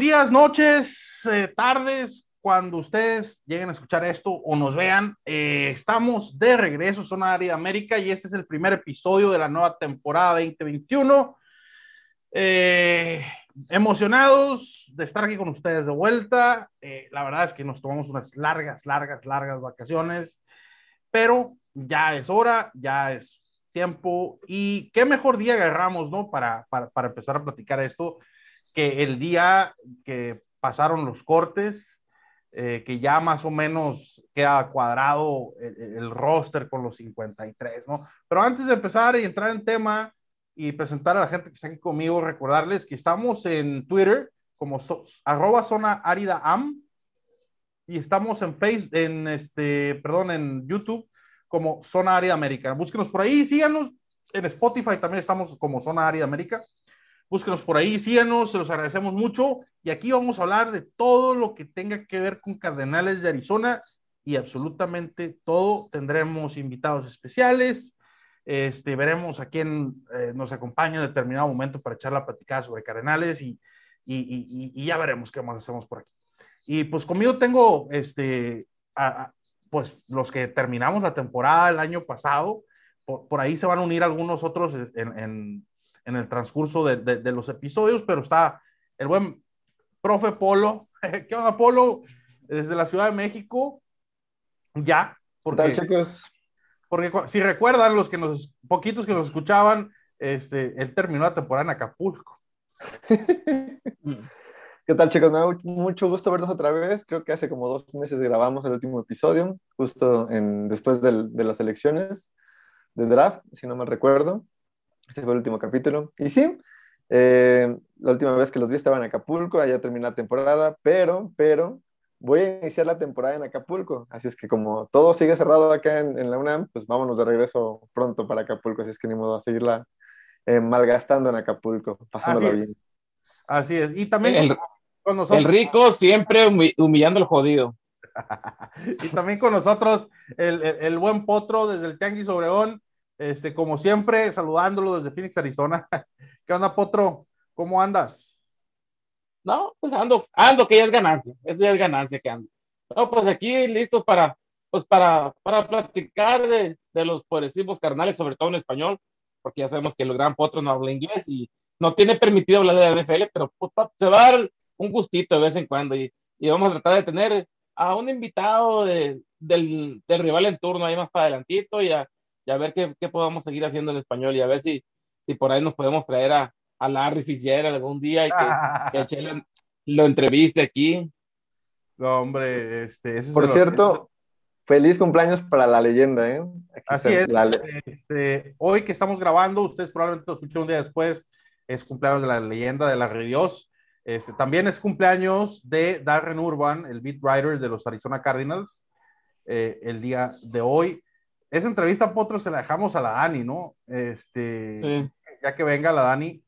días, noches, eh, tardes, cuando ustedes lleguen a escuchar esto o nos vean. Eh, estamos de regreso, Zona Área América, y este es el primer episodio de la nueva temporada 2021. Eh, emocionados de estar aquí con ustedes de vuelta. la verdad es que nos tomamos unas largas, largas, largas vacaciones, pero ya es hora, ya es tiempo y qué mejor día agarramos, ¿no? Para, para, para empezar a platicar esto que el día que pasaron los cortes, eh, que ya más o menos queda cuadrado el, roster con los 53, ¿no? Pero antes de empezar y entrar en tema y presentar a la gente que está aquí conmigo, recordarles que estamos en Twitter como arroba zona árida am y estamos en Facebook, en este, perdón, en YouTube como Zona Árida América. Búsquenos por ahí, síganos. En Spotify también estamos como Zona Árida América. Búsquenos por ahí, síganos, se los agradecemos mucho. Y aquí vamos a hablar de todo lo que tenga que ver con Cardenales de Arizona y absolutamente todo. Tendremos invitados especiales. Este, veremos a quién eh, nos acompaña en determinado momento para echar la platicada sobre Cardenales y, y, y, ya veremos qué más hacemos por aquí. Y pues conmigo tengo, este, pues los que terminamos la temporada el año pasado, por, ahí se van a unir algunos otros en en el transcurso de, de, los episodios, pero está el buen profe Polo. ¿Qué onda, Polo? Desde la Ciudad de México, ya. Porque, tal, chicos? Porque si recuerdan, los que nos, poquitos que nos escuchaban, este, él terminó la temporada en Acapulco. ¿Qué tal, chicos? Me da mucho gusto verlos otra vez. Creo que hace como dos meses grabamos el último episodio, justo en, después de las elecciones de draft, si no me recuerdo. Ese fue el último capítulo. Y sí, eh, la última vez que los vi estaba en Acapulco, allá terminé la temporada, pero, pero, voy a iniciar la temporada en Acapulco. Así es que como todo sigue cerrado acá en, la UNAM, pues vámonos de regreso pronto para Acapulco. Así es que ni modo a seguirla eh, malgastando en Acapulco, pasándola bien. Así es. Y también el, con nosotros. El rico siempre humillando al jodido. y también con nosotros el, el, el, buen potro desde el Tianguis Obregón, este, como siempre, saludándolo desde Phoenix, Arizona. ¿Qué onda, Potro? ¿Cómo andas? No, pues ando, ando, que ya es ganancia. Eso ya es ganancia que ando. No, pues aquí listo para, pues para, para platicar de, de los poderísimos carnales, sobre todo en español, porque ya sabemos que el gran Potro no habla inglés y no tiene permitido hablar de la NFL, pero pues, se va a dar un gustito de vez en cuando y, y vamos a tratar de tener a un invitado de, del, del, rival en turno ahí más para adelantito y a, y a ver qué, qué, podamos seguir haciendo en español y a ver si, si por ahí nos podemos traer a, a Larry Fitzgerald algún día y que, que lo, entreviste aquí. No, hombre, este, por cierto, feliz cumpleaños para la leyenda, ¿eh? Así es. Este, hoy que estamos grabando, ustedes probablemente lo escuchen un día después, es cumpleaños de la leyenda de la Dios. Este, también es cumpleaños de Darren Urban, el beat writer de los Arizona Cardinals, eh, el día de hoy esa entrevista, Potro, se la dejamos a la Dani, ¿no? Este, ya que venga la Dani,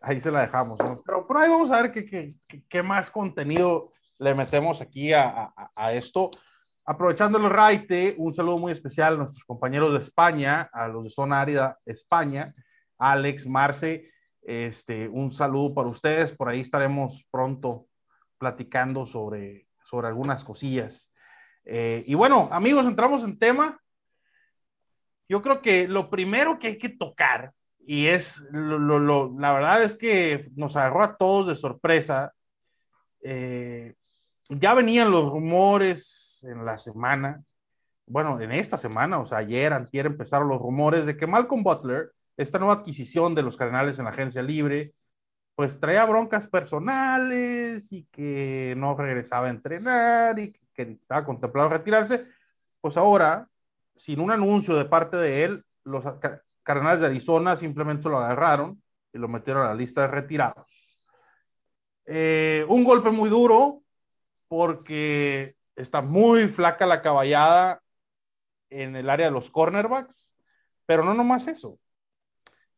ahí se la dejamos, ¿no? Pero por ahí vamos a ver qué, qué, qué más contenido le metemos aquí a, a, a, esto. Aprovechando el raite, un saludo muy especial a nuestros compañeros de España, a los de Zona Árida España, Alex, Marce, este, un saludo para ustedes, por ahí estaremos pronto platicando sobre, sobre algunas cosillas. Eh, y bueno, amigos, entramos en tema yo creo que lo primero que hay que tocar, y es, lo, la verdad es que nos agarró a todos de sorpresa, eh, ya venían los rumores en la semana, bueno, en esta semana, o sea, ayer, antier empezaron los rumores de que Malcolm Butler, esta nueva adquisición de los Cardenales en la agencia libre, pues traía broncas personales y que no regresaba a entrenar y que estaba contemplado retirarse, pues ahora sin un anuncio de parte de él, los Cardenales de Arizona simplemente lo agarraron y lo metieron a la lista de retirados. Eh, un golpe muy duro porque está muy flaca la caballada en el área de los cornerbacks, pero no nomás eso.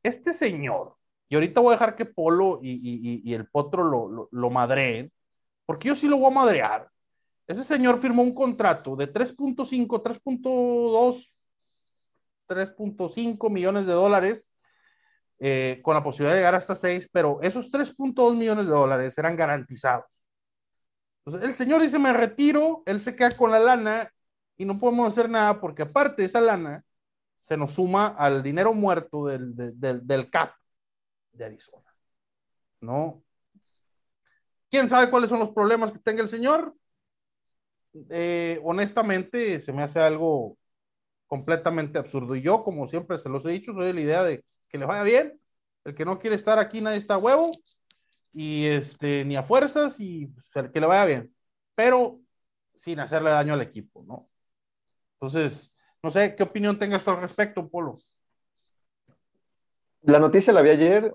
Este señor, y ahorita voy a dejar que Polo y, el Potro lo, lo, lo madreen, porque yo sí lo voy a madrear. Ese señor firmó un contrato de 3.5, 3.2, 3.5 millones de dólares eh, con la posibilidad de llegar hasta 6, pero esos 3.2 millones de dólares eran garantizados. Entonces, el señor dice, me retiro, él se queda con la lana y no podemos hacer nada porque aparte de esa lana, se nos suma al dinero muerto del, del, del CAP de Arizona. ¿No? ¿Quién sabe cuáles son los problemas que tenga el señor? Eh, honestamente, se me hace algo completamente absurdo. Y yo, como siempre se los he dicho, soy de la idea de que le vaya bien. El que no quiere estar aquí, nadie está a huevo. Y este, ni a fuerzas, y pues, el que le vaya bien. Pero sin hacerle daño al equipo, ¿no? Entonces, no sé, ¿qué opinión tengas al respecto, Polo? La noticia la vi ayer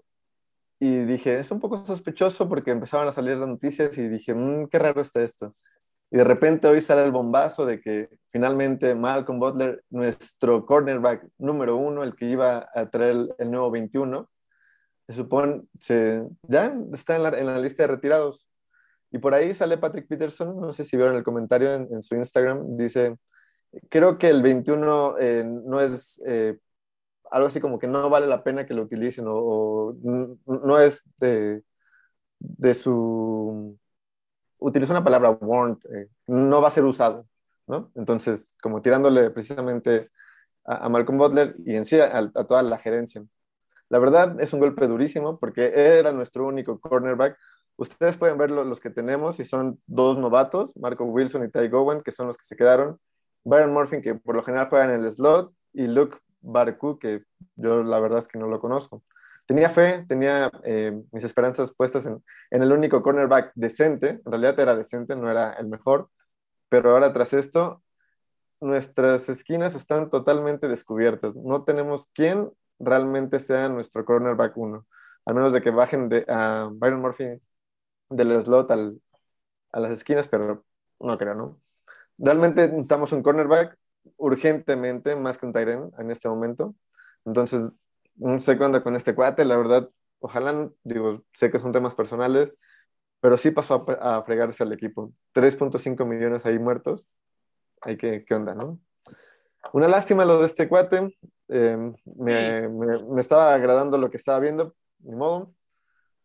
y dije, es un poco sospechoso porque empezaban a salir las noticias y dije, mmm, qué raro está esto. Y de repente hoy sale el bombazo de que finalmente Malcolm Butler, nuestro cornerback número uno, el que iba a traer el, nuevo 21, se supone, se, ya está en la, en la, lista de retirados. Y por ahí sale Patrick Peterson, no sé si vieron el comentario en, en su Instagram, dice, creo que el 21 eh, no es eh, algo así como que no vale la pena que lo utilicen o, no es de, de, su... Utilizó una palabra warrant, eh, no va a ser usado, ¿no? Entonces, como tirándole precisamente a, Malcolm Butler y en sí a, toda la gerencia. La verdad es un golpe durísimo porque era nuestro único cornerback. Ustedes pueden ver los que tenemos y son dos novatos, Marco Wilson y Ty Gowan, que son los que se quedaron. Byron Murphy, que por lo general juega en el slot, y Luke Barku, que yo la verdad es que no lo conozco. Tenía fe, tenía eh, mis esperanzas puestas en, en, el único cornerback decente, en realidad era decente, no era el mejor, pero ahora tras esto, nuestras esquinas están totalmente descubiertas. No tenemos quién realmente sea nuestro cornerback uno, al menos de que bajen a Byron Murphy del slot a las esquinas, pero no creo, ¿no? realmente necesitamos un cornerback urgentemente, más que un Tyren en este momento. Entonces, no sé cuándo con este cuate, la verdad, ojalá, digo, sé que son temas personales, pero sí pasó a, fregarse al equipo. 3.5 millones ahí muertos. Hay que, ¿qué onda, no? Una lástima lo de este cuate. Eh, me, me, estaba agradando lo que estaba viendo, ni modo.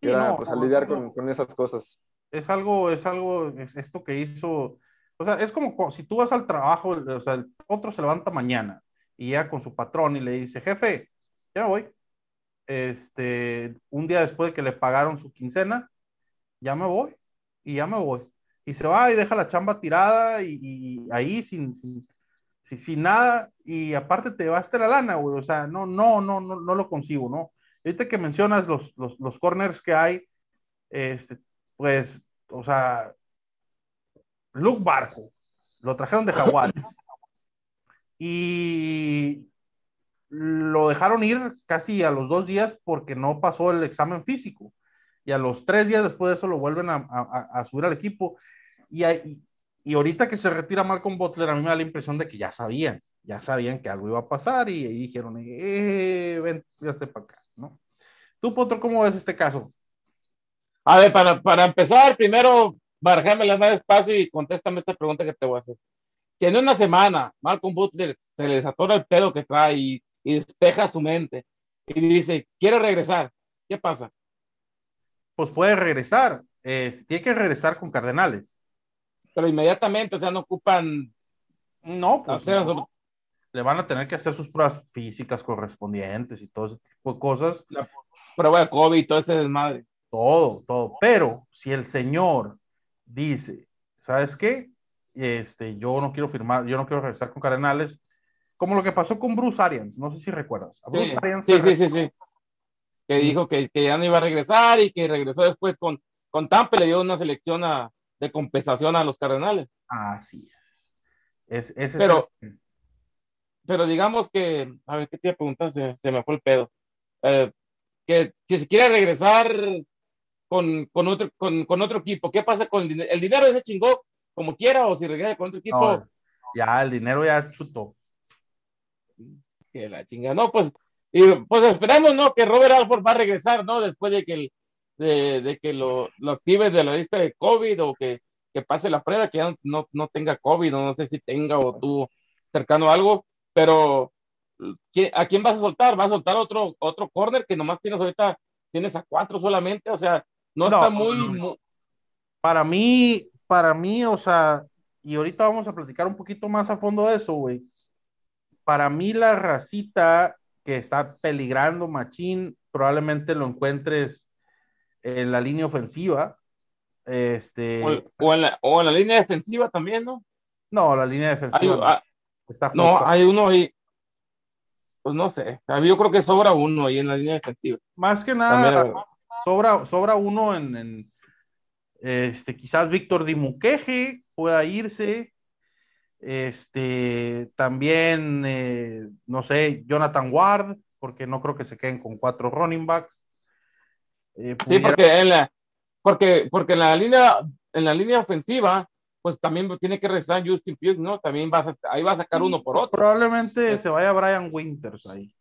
Y era, pues, a lidiar con, con, esas cosas. Es algo, es algo, es esto que hizo o sea, es como si tú vas al trabajo, o sea, el otro se levanta mañana y ya con su patrón y le dice, jefe, ya me voy. Este, un día después de que le pagaron su quincena, ya me voy y ya me voy. Y se va y deja la chamba tirada y, ahí sin, sin, sin, nada y aparte te vas la lana, güey. O sea, no, no, no, no, no lo consigo, ¿no? Ahorita que mencionas los, los, los corners que hay, este, pues, o sea, Luke Barco, lo trajeron de Jaguares y lo dejaron ir casi a los dos días porque no pasó el examen físico. Y a los tres días después de eso lo vuelven a, subir al equipo. Y, y, ahorita que se retira Malcolm Butler, a mí me da la impresión de que ya sabían, ya sabían que algo iba a pasar y, dijeron, eh, ven, ya para acá, ¿no? Tú, Potro, ¿cómo ves este caso? A ver, para, para empezar, primero barajame más despacio y contéstame esta pregunta que te voy a hacer. Si en una semana Malcolm Butler se le desatora el pedo que trae y, despeja su mente y dice, quiere regresar, ¿qué pasa? Pues puede regresar, tiene que regresar con Cardenales. Pero inmediatamente, o sea, no ocupan... No, pues le van a tener que hacer sus pruebas físicas correspondientes y todo ese tipo de cosas. La prueba de COVID y todo ese desmadre. Todo, todo. Pero si el señor dice, ¿sabes qué? Este, yo no quiero firmar, yo no quiero regresar con Cardenales, como lo que pasó con Bruce Arians, no sé si recuerdas. sí, sí, sí, sí, sí, Que dijo que, que, ya no iba a regresar y que regresó después con, con Tampa le dio una selección de compensación a los Cardenales. Así es. es, pero, pero digamos que, a ver, ¿qué te iba Se, se me fue el pedo. Eh, que si se quiere regresar con, con, otro, con, con, otro equipo. ¿Qué pasa con el dinero? ¿El dinero ese chingó como quiera o si regresa con otro equipo? ya, el dinero ya chutó. Que la chinga. No, pues, y, pues esperamos, ¿no? Que Robert Alford va a regresar, ¿no? Después de que, el, de, de, que lo, lo active de la lista de COVID o que, que pase la prueba, que ya no, no tenga COVID, o no sé si tenga o tuvo cercano algo, pero ¿a quién vas a soltar? ¿Vas a soltar otro, otro corner que nomás tienes ahorita, tienes a cuatro solamente? O sea, no, está muy, Para mí, para mí, o sea, y ahorita vamos a platicar un poquito más a fondo de eso, güey. Para mí la racita que está peligrando Machín, probablemente lo encuentres en la línea ofensiva. Este... O, en la, o en la línea defensiva también, ¿no? No, la línea defensiva. Ah, no, hay uno ahí. Pues no sé. Yo creo que sobra uno ahí en la línea defensiva. Más que nada, sobra, sobra uno en, este, quizás Víctor Dimuqueje pueda irse. Este, también, eh, no sé, Jonathan Ward, porque no creo que se queden con cuatro running backs. Eh, sí, porque en la, porque, porque en la línea, en la línea ofensiva, pues también tiene que restar Justin Fields, ¿no? También vas a, ahí va a sacar uno por otro. Probablemente se vaya Brian Winters ahí.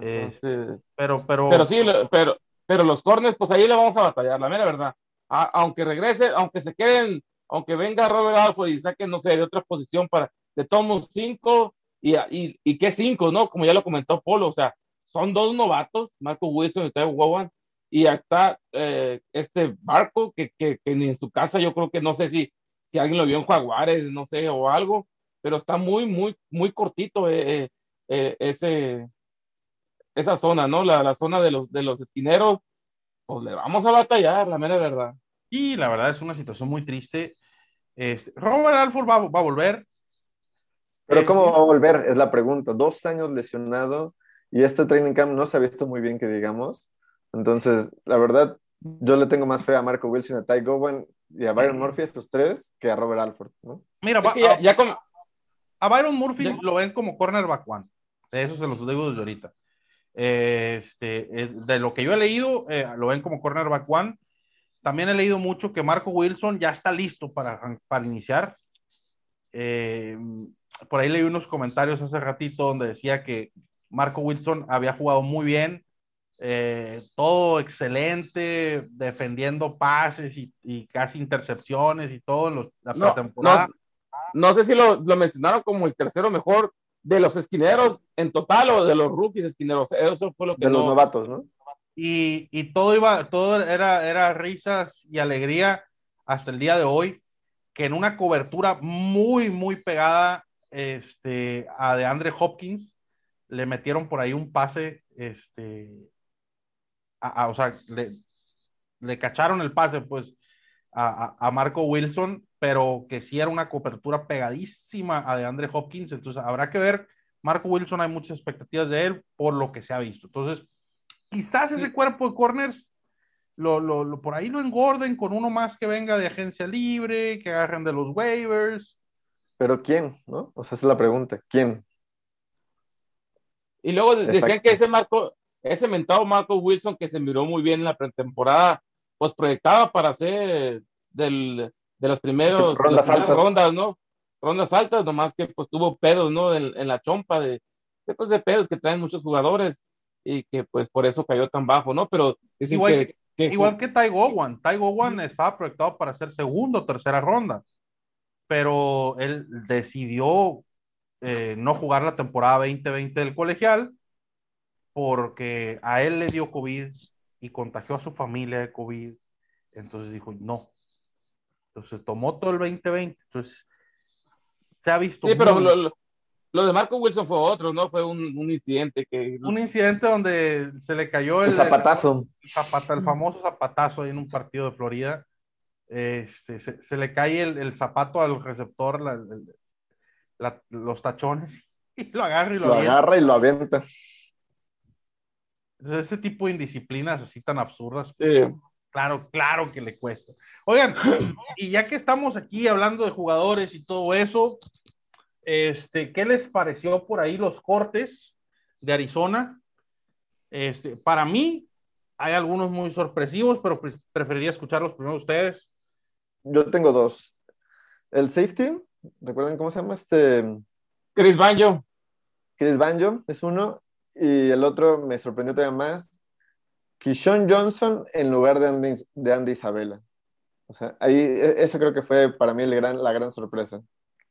Este, pero, pero. Pero sí, pero, pero los corners, pues ahí le vamos a batallar, la mera verdad. aunque regrese, aunque se queden, aunque venga Robert Alford y saque, no sé, de otra posición para, de tomos cinco, y, y, y qué cinco, ¿no? Como ya lo comentó Polo, o sea, son dos novatos, Marco Wilson y Teo Wowan, y hasta eh, este barco que, que, ni en su casa yo creo que no sé si, si alguien lo vio en Jaguares, no sé, o algo, pero está muy, muy, muy cortito eh, eh, ese, esa zona, ¿no? La, la, zona de los, de los esquineros, pues le vamos a batallar, la mera verdad. Y la verdad es una situación muy triste. Este, Robert Alford va, va, a volver. Pero ¿cómo va a volver? Es la pregunta. Dos años lesionado y este training camp no se ha visto muy bien, que digamos. Entonces, la verdad, yo le tengo más fe a Marco Wilson, a Ty Gowan y a Byron Murphy, estos tres, que a Robert Alford, ¿no? Mira, ya, a, Byron Murphy lo ven como cornerback one. Eso se los digo desde ahorita. Este, eh, de lo que yo he leído, eh, lo ven como cornerback one. También he leído mucho que Marco Wilson ya está listo para, para iniciar. Eh, por ahí leí unos comentarios hace ratito donde decía que Marco Wilson había jugado muy bien, eh, todo excelente, defendiendo pases y, casi intercepciones y todo en la no, temporada. No, sé si lo, mencionaron como el tercero mejor de los esquineros en total o de los rookies esquineros. Eso fue lo que. De los novatos, ¿no? Y, todo iba, todo era, era risas y alegría hasta el día de hoy, que en una cobertura muy, muy pegada este, a de Andre Hopkins, le metieron por ahí un pase este, o sea, le, cacharon el pase, pues, a, Marco Wilson, pero que sí era una cobertura pegadísima a de Andre Hopkins, entonces habrá que ver. Marco Wilson hay muchas expectativas de él por lo que se ha visto. Entonces, quizás ese cuerpo de corners lo, lo, por ahí lo engorden con uno más que venga de agencia libre, que agarren de los waivers. Pero ¿quién? ¿No? O sea, esa es la pregunta. ¿Quién? Y luego decían que ese Marco, ese mentado Marco Wilson que se miró muy bien en la pretemporada, pues proyectaba para ser del, de los primeros rondas altas. rondas, ¿no? Rondas altas, nomás que pues tuvo pedos, ¿no? En, la chompa de, pues, de pedos que traen muchos jugadores y que pues por eso cayó tan bajo, ¿no? Pero igual que, igual que Ty Gowan, Ty Gowan estaba proyectado para ser segundo o tercera ronda, pero él decidió eh, no jugar la temporada 2020 del colegial porque a él le dio COVID y contagió a su familia de COVID. Entonces dijo, no. Entonces tomó todo el 2020. Entonces se ha visto. Sí, pero lo, de Marco Wilson fue otro, ¿no? Fue un, incidente que. Un incidente donde se le cayó el, zapatazo. El, famoso zapatazo ahí en un partido de Florida. Este, se, le cae el, zapato al receptor, los tachones, y lo agarra y lo, lo agarra y lo avienta ese tipo de indisciplinas así tan absurdas, claro, claro que le cuesta. Oigan, y ya que estamos aquí hablando de jugadores y todo eso, este, ¿qué les pareció por ahí los cortes de Arizona? Este, para mí, hay algunos muy sorpresivos, pero preferiría escucharlos primero ustedes. Yo tengo dos. El safety, ¿recuerdan cómo se llama este? Chris Banjo. Chris Banjo es uno. Y el otro me sorprendió todavía más. Kishon Johnson en lugar de Andy, de Andy Isabella. O sea, ahí, e, eso creo que fue para mí el gran, la gran sorpresa.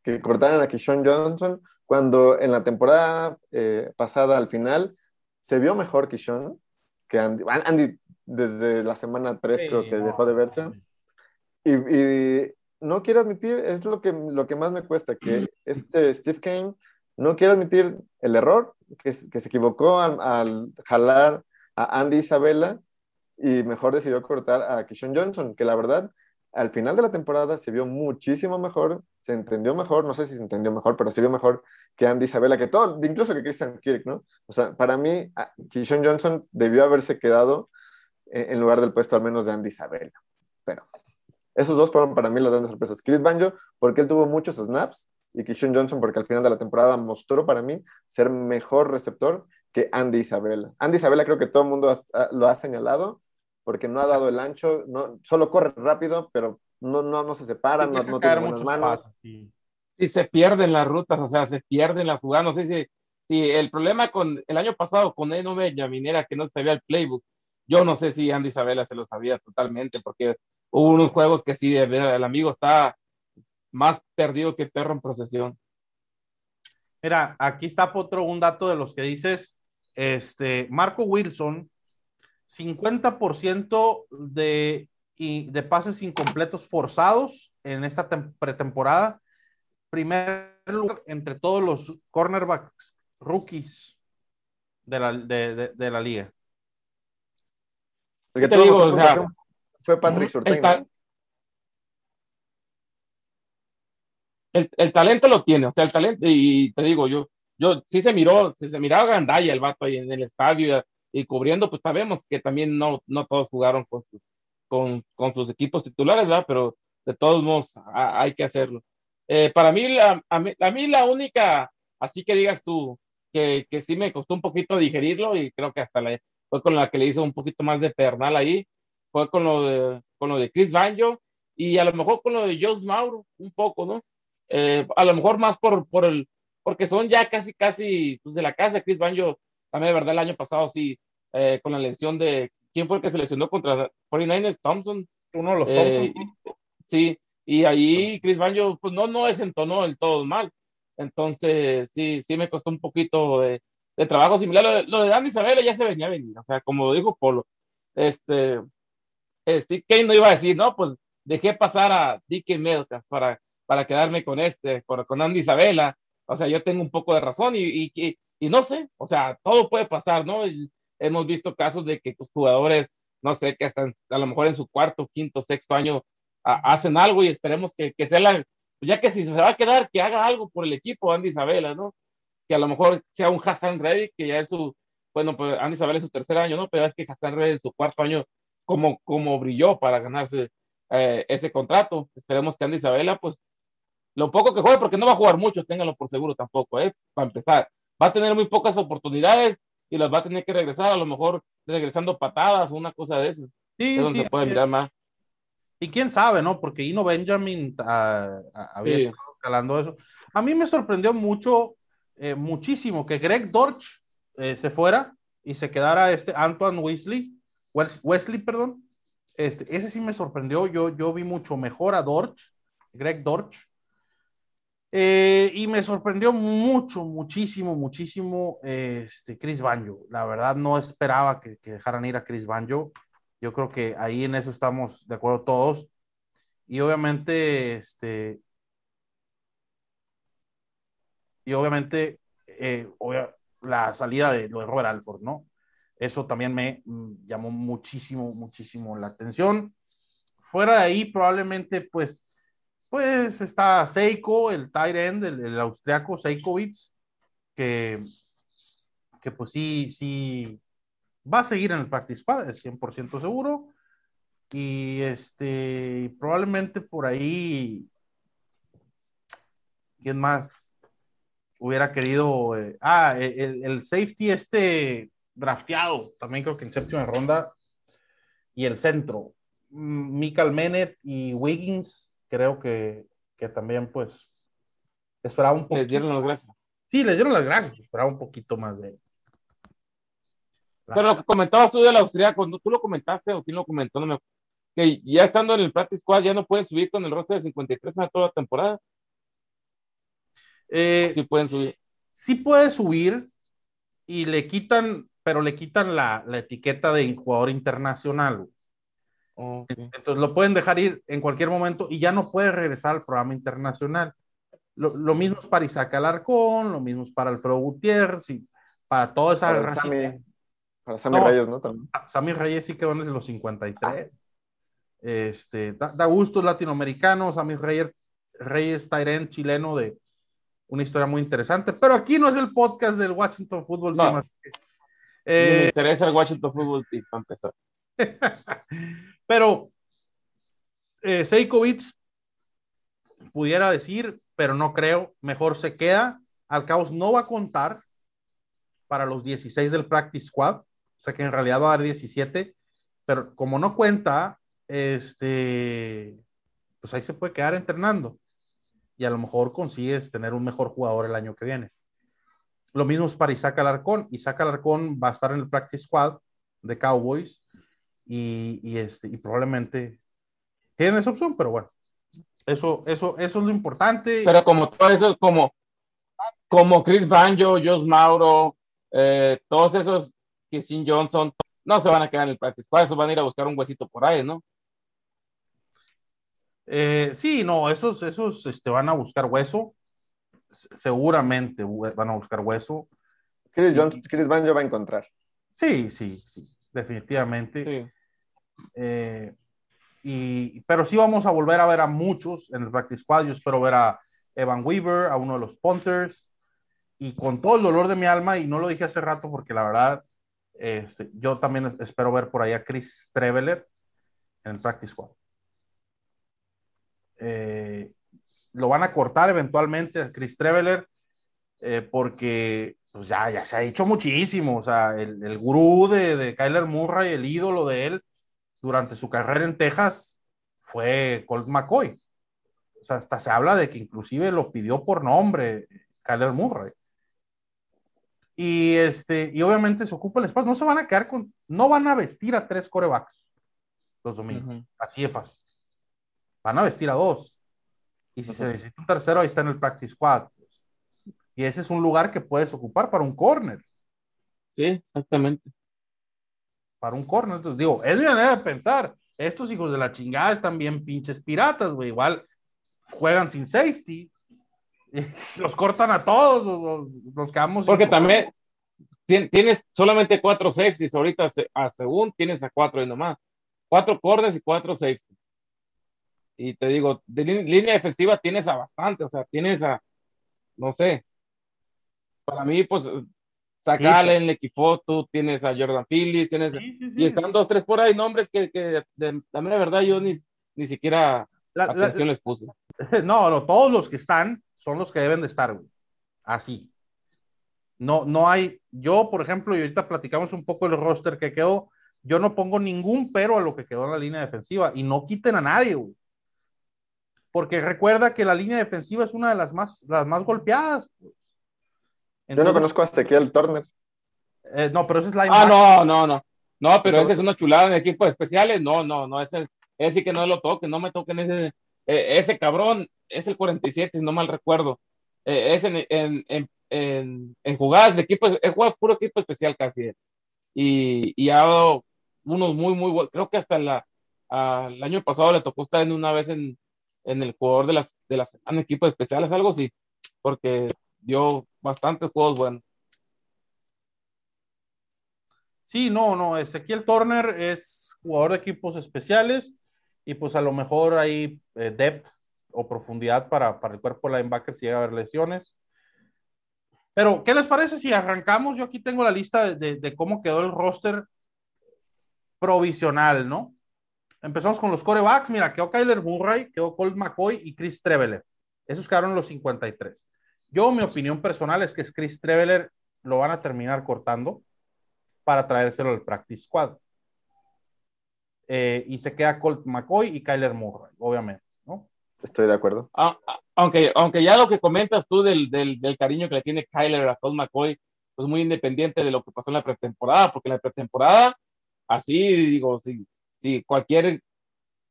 Que cortaran a Kishon Johnson cuando en la temporada eh, pasada al final se vio mejor Kishon que Andy. Andy desde la semana 3 creo que dejó de verse. Y, y, no quiero admitir, es lo que, lo que más me cuesta, que este Steve Kane no quiere admitir el error, que, que se equivocó al, al, jalar a Andy Isabella y mejor decidió cortar a Kishon Johnson, que la verdad al final de la temporada se vio muchísimo mejor, se entendió mejor, no sé si se entendió mejor, pero se vio mejor que Andy Isabella, que todo, incluso que Christian Kirk, ¿no? O sea, para mí, Kishon Johnson debió haberse quedado en lugar del puesto al menos de Andy Isabella. Pero esos dos fueron para mí las grandes sorpresas. Chris Banjo, porque él tuvo muchos snaps, y Kishon Johnson, porque al final de la temporada mostró para mí ser mejor receptor que Andy Isabella. Andy Isabella creo que todo el mundo lo ha señalado, porque no ha dado el ancho, no, solo corre rápido, pero no, no, no se separa, no, no tiene buenas manos. sí. sí. se pierden las rutas, o sea, se pierden las jugadas. No sé si, si el problema con el año pasado con Eno Benjamin era que no sabía el playbook. Yo no sé si Andy Isabella se lo sabía totalmente, porque hubo unos juegos que sí, el amigo está más perdido que perro en procesión. Mira, aquí está otro un dato de los que dices, este, Marco Wilson 50% de, de pases incompletos forzados en esta pretemporada. Primer lugar entre todos los cornerbacks rookies de la, de, de, de la liga. Porque te digo, o sea, fue Patrick Surtain. El, el, el, talento lo tiene, o sea, el talento, y te digo, yo, yo sí se miró, se, se miraba Gandaya el vato ahí en el estadio, y cubriendo, pues sabemos que también no, no todos jugaron con, con, con sus equipos titulares, ¿verdad? Pero de todos modos hay que hacerlo. Eh, para mí la, a mí, a mí la única, así que digas tú, que, que sí me costó un poquito digerirlo y creo que hasta la, fue con la que le hizo un poquito más de pernal ahí, fue con lo de, con lo de Chris Banjo y a lo mejor con lo de Joe Mauro, un poco, ¿no? Eh, a lo mejor más por, por el, porque son ya casi, casi, pues de la casa, Chris Banjo también de verdad el año pasado sí, eh, con la elección de, ¿quién fue el que se lesionó contra 49ers? Thompson. Uno de los eh, sí, y ahí Chris Banjo, pues no, no desentonó del todo mal. Entonces, sí, sí me costó un poquito de, de trabajo similar. Lo de, Dan Isabela ya se venía a venir, o sea, como dijo Polo, este, Steve Kane no iba a decir, no, pues dejé pasar a Dick Melka para, para quedarme con este, con, con Andy Isabela. O sea, yo tengo un poco de razón y, y, y no sé, o sea, todo puede pasar, ¿no? Hemos visto casos de que tus jugadores, no sé, que están a lo mejor en su cuarto, quinto, sexto año a, hacen algo y esperemos que, que sea la, pues ya que si se va a quedar, que haga algo por el equipo, Andy Isabela, ¿no? Que a lo mejor sea un Hassan Reddick, que ya es su, bueno, pues Andy Isabela es su tercer año, ¿no? Pero es que Hassan Reddick en su cuarto año, como, como brilló para ganarse eh, ese contrato. Esperemos que Andy Isabela, pues, lo poco que juegue, porque no va a jugar mucho, ténganlo por seguro tampoco, ¿eh? Para empezar. Va a tener muy pocas oportunidades, y las va a tener que regresar, a lo mejor regresando patadas o una cosa de eso. Sí, es donde se puede mirar más. Y quién sabe, ¿no? Porque Ino Benjamin ah, ah, había estado escalando eso. A mí me sorprendió mucho, eh, muchísimo, que Greg Dorch eh, se fuera y se quedara este Antoine Wesley, Wesley, perdón. Este, ese sí me sorprendió. Yo, yo vi mucho mejor a Dorch, Greg Dorch, eh, y me sorprendió mucho, muchísimo, muchísimo este, Chris Banjo. La verdad no esperaba que, que, dejaran ir a Chris Banjo. Yo creo que ahí en eso estamos de acuerdo todos. Y obviamente, este, y obviamente eh, la salida de lo de Robert Alford, ¿no? Eso también me mm, llamó muchísimo, muchísimo la atención. Fuera de ahí, probablemente, pues, pues está Seiko, el tight end, el, austriaco Seikowitz, que, que pues sí, sí, va a seguir en el practice squad, es 100% seguro. Y este, probablemente por ahí, ¿quién más hubiera querido? Eh, ah, el, el, safety este drafteado, también creo que en séptima ronda, y el centro, Michael Menet y Wiggins, creo que, que también, pues, esperaba un poco. Les dieron las gracias. Sí, les dieron las gracias, esperaba un poquito más de. Pero lo que comentabas tú del austriaco, ¿tú lo comentaste o quién lo comentó? No me... Que ya estando en el practice squad ya no pueden subir con el roster de 53 en toda la temporada. Eh, sí pueden subir. Sí puede subir y le quitan, pero le quitan la, la etiqueta de jugador internacional. Okay. Entonces lo pueden dejar ir en cualquier momento y ya no puede regresar al programa internacional. Lo, lo mismo es para Isaac Alarcón, lo mismo es para Alfredo Gutiérrez y para toda esa Para. Sammy, para Sammy No. Reyes, ¿no? También. Sammy Reyes sí quedó en los 53. Este, da, da gusto, latinoamericano, Sammy Reyes, Reyes Tyrén, chileno de una historia muy interesante, pero aquí no es el podcast del Washington Football No. Team, así que, No me eh, interesa el Washington Football Team para empezar. pero eh, Seikovic pudiera decir, pero no creo, mejor se queda, al caos no va a contar para los 16 del Practice Squad, o sea que en realidad va a haber 17, pero como no cuenta, este, pues ahí se puede quedar entrenando y a lo mejor consigues tener un mejor jugador el año que viene. Lo mismo es para Isaac Alarcón. Isaac Alarcón va a estar en el Practice Squad de Cowboys y, y este, y probablemente tienen esa opción, pero bueno, eso, eso, eso es lo importante. Pero como todo eso es como, como Chris Banjo, Josh Mauro, eh, todos esos, Kissin Johnson, no se van a quedar en el practice squad, eso van a ir a buscar un huesito por ahí, ¿no? Eh, sí, no, esos, esos este, van a buscar hueso. Seguramente van a buscar hueso. Chris, Jones, Chris Banjo va a encontrar. Sí, sí, sí, definitivamente. Sí. Eh, y, pero sí vamos a volver a ver a muchos en el practice squad. Yo espero ver a Evan Weaver, a uno de los punters. Y con todo el dolor de mi alma, y no lo dije hace rato porque la verdad, este, yo también espero ver por ahí a Chris Treveler en el practice squad. Eh, lo van a cortar eventualmente a Chris Treveler eh, porque pues ya, ya se ha dicho muchísimo. O sea, el, el gurú de, de Kyler Murray, el ídolo de él durante su carrera en Texas fue Colt McCoy. O sea, hasta se habla de que inclusive lo pidió por nombre Kyler Murray. Y, este, y obviamente se ocupa el espacio. No se van a quedar con, no van a vestir a tres corebacks los domingos. Ujú. Así de fácil. Van a vestir a dos. Y si se necesita un tercero, ahí está en el practice squad. Y ese es un lugar que puedes ocupar para un corner. Sí, exactamente. Para un corner. Entonces, digo, es mi manera de pensar. Estos hijos de la chingada están bien pinches piratas, güey. Igual juegan sin safety. Los cortan a todos, los, los quedamos. sin- Porque también tien- tienes solamente cuatro safeties, ahorita a según tienes a cuatro y nomás. Cuatro corners y cuatro safeties. Y te digo, de línea defensiva tienes a bastante, o sea, tienes a, no sé, para mí, pues, sacarle en el equipo, tú tienes a Jordan Phillips, tienes, Sí, sí, sí. y están dos, tres por ahí, nombres que, que de- también la verdad yo ni, ni siquiera La- la- atención les puse. No, no, todos los que están son los que deben de estar, güey. Así. No, no hay, yo, por ejemplo, y ahorita platicamos un poco el roster que quedó, yo no pongo ningún pero a lo que quedó en la línea defensiva y no quiten a nadie, güey. Porque recuerda que la línea defensiva es una de las más, las más golpeadas. Pues. Yo no Entonces, conozco a Ezequiel Turner. eh, no, pero ese es Ah, linebacker. no, no, no. No, pero ese es una chulada en equipos especiales. No, no, no, ese, ese sí que no lo toquen, no me toquen ese, eh, ese cabrón, es el 47, si no mal recuerdo. Eh, es en, en, en, en, en jugadas de equipo, es jugado puro equipo especial casi. Y, y ha dado unos muy, muy buenos. Creo que hasta la, ah, el año pasado le tocó estar en una vez en, en el jugador de las, de las en equipos especiales, algo así, porque dio bastantes juegos buenos. Sí, no, no, Ezequiel Turner es jugador de equipos especiales y pues a lo mejor hay eh, depth o profundidad para, para el cuerpo de linebacker si llega a haber lesiones. Pero, ¿qué les parece si arrancamos? Yo aquí tengo la lista de, de- cómo quedó el roster provisional, ¿no? Empezamos con los corebacks. Mira, quedó Kyler Murray, quedó Colt McCoy y Chris Treveler. Esos quedaron los 53. Yo, mi opinión personal es que Chris Treveler lo van a terminar cortando para traérselo al practice squad. Eh, y se queda Colt McCoy y Kyler Murray, obviamente, ¿no? Estoy de acuerdo. Ah, ah, aunque, aunque ya lo que comentas tú del, del, del cariño que le tiene Kyler a Colt McCoy, pues muy independiente de lo que pasó en la pretemporada, porque en la pretemporada, así digo, si, si cualquier